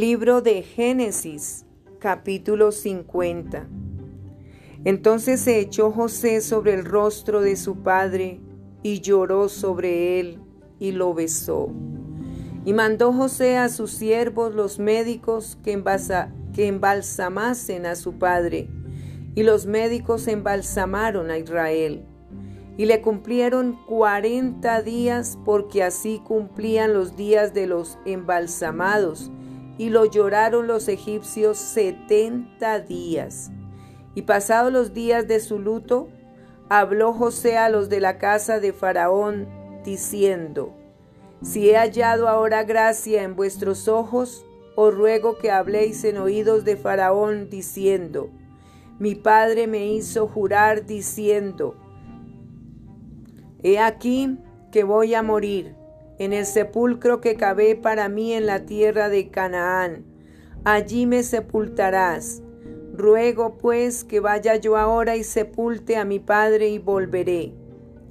Libro de Génesis, capítulo 50. Entonces se echó José sobre el rostro de su padre y lloró sobre él y lo besó. Y mandó José a sus siervos los médicos que, que embalsamasen a su padre. Y los médicos embalsamaron a Israel. Y le cumplieron cuarenta días porque así cumplían los días de los embalsamados y lo lloraron los egipcios setenta días. Y pasados los días de su luto, habló José a los de la casa de Faraón, diciendo, Si he hallado ahora gracia en vuestros ojos, os ruego que habléis en oídos de Faraón, diciendo, Mi padre me hizo jurar, diciendo, He aquí que voy a morir en el sepulcro que cavé para mí en la tierra de Canaán. Allí me sepultarás. Ruego pues que vaya yo ahora y sepulte a mi padre y volveré.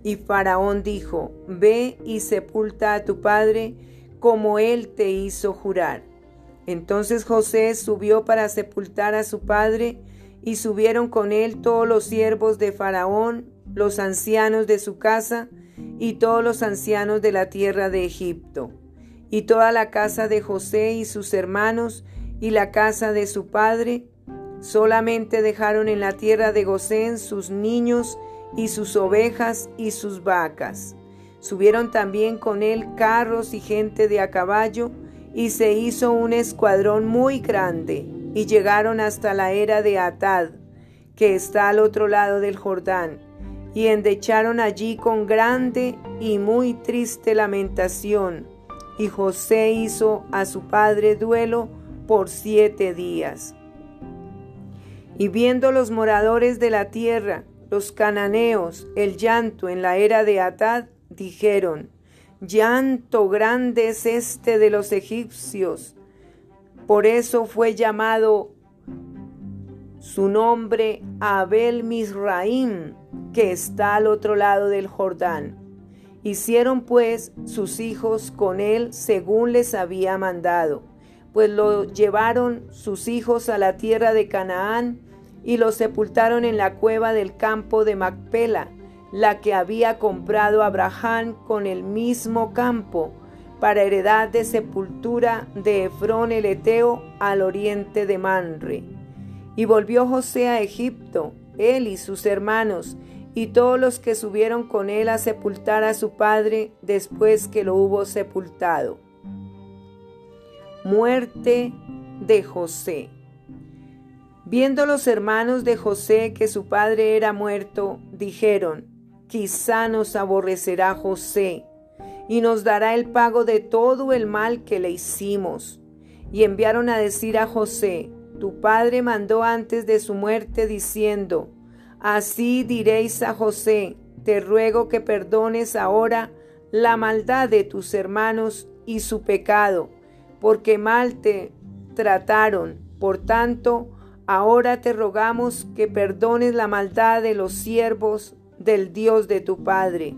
Y Faraón dijo, Ve y sepulta a tu padre como él te hizo jurar. Entonces José subió para sepultar a su padre, y subieron con él todos los siervos de Faraón, los ancianos de su casa, y todos los ancianos de la tierra de Egipto, y toda la casa de José y sus hermanos, y la casa de su padre, solamente dejaron en la tierra de Gosén sus niños y sus ovejas y sus vacas. Subieron también con él carros y gente de a caballo, y se hizo un escuadrón muy grande, y llegaron hasta la era de Atad, que está al otro lado del Jordán y endecharon allí con grande y muy triste lamentación. Y José hizo a su padre duelo por siete días. Y viendo los moradores de la tierra, los cananeos, el llanto en la era de Atad, dijeron, Llanto grande es este de los egipcios. Por eso fue llamado su nombre Abel Misraim, que está al otro lado del Jordán. Hicieron pues sus hijos con él según les había mandado, pues lo llevaron sus hijos a la tierra de Canaán y lo sepultaron en la cueva del campo de Macpela, la que había comprado Abraham con el mismo campo, para heredad de sepultura de Efrón el Eteo al oriente de Manre. Y volvió José a Egipto, él y sus hermanos, y todos los que subieron con él a sepultar a su padre después que lo hubo sepultado. Muerte de José. Viendo los hermanos de José que su padre era muerto, dijeron, quizá nos aborrecerá José y nos dará el pago de todo el mal que le hicimos. Y enviaron a decir a José, tu padre mandó antes de su muerte diciendo, Así diréis a José, te ruego que perdones ahora la maldad de tus hermanos y su pecado, porque mal te trataron. Por tanto, ahora te rogamos que perdones la maldad de los siervos del Dios de tu Padre.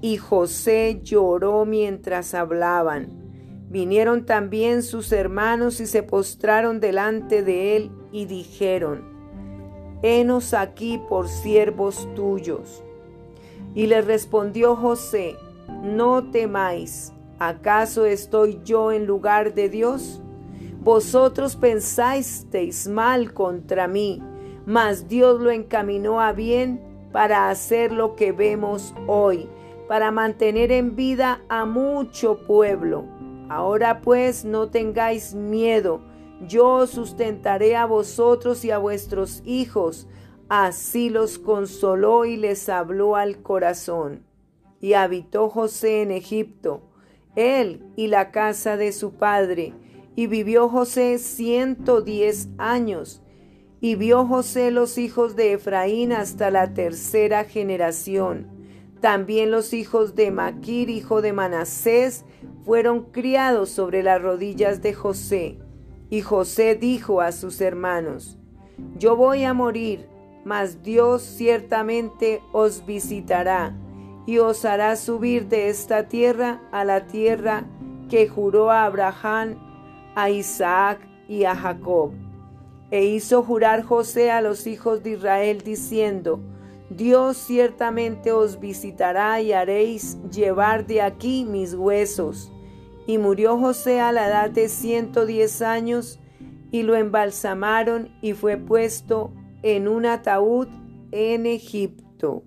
Y José lloró mientras hablaban. Vinieron también sus hermanos y se postraron delante de él y dijeron, henos aquí por siervos tuyos. Y le respondió José, no temáis, ¿acaso estoy yo en lugar de Dios? Vosotros pensasteis mal contra mí, mas Dios lo encaminó a bien para hacer lo que vemos hoy, para mantener en vida a mucho pueblo. Ahora pues no tengáis miedo, yo sustentaré a vosotros y a vuestros hijos. Así los consoló y les habló al corazón. Y habitó José en Egipto, él y la casa de su padre. Y vivió José ciento diez años. Y vio José los hijos de Efraín hasta la tercera generación. También los hijos de Maquir, hijo de Manasés, fueron criados sobre las rodillas de José. Y José dijo a sus hermanos, Yo voy a morir, mas Dios ciertamente os visitará y os hará subir de esta tierra a la tierra que juró a Abraham, a Isaac y a Jacob. E hizo jurar José a los hijos de Israel diciendo, Dios ciertamente os visitará y haréis llevar de aquí mis huesos. Y murió José a la edad de ciento diez años, y lo embalsamaron y fue puesto en un ataúd en Egipto.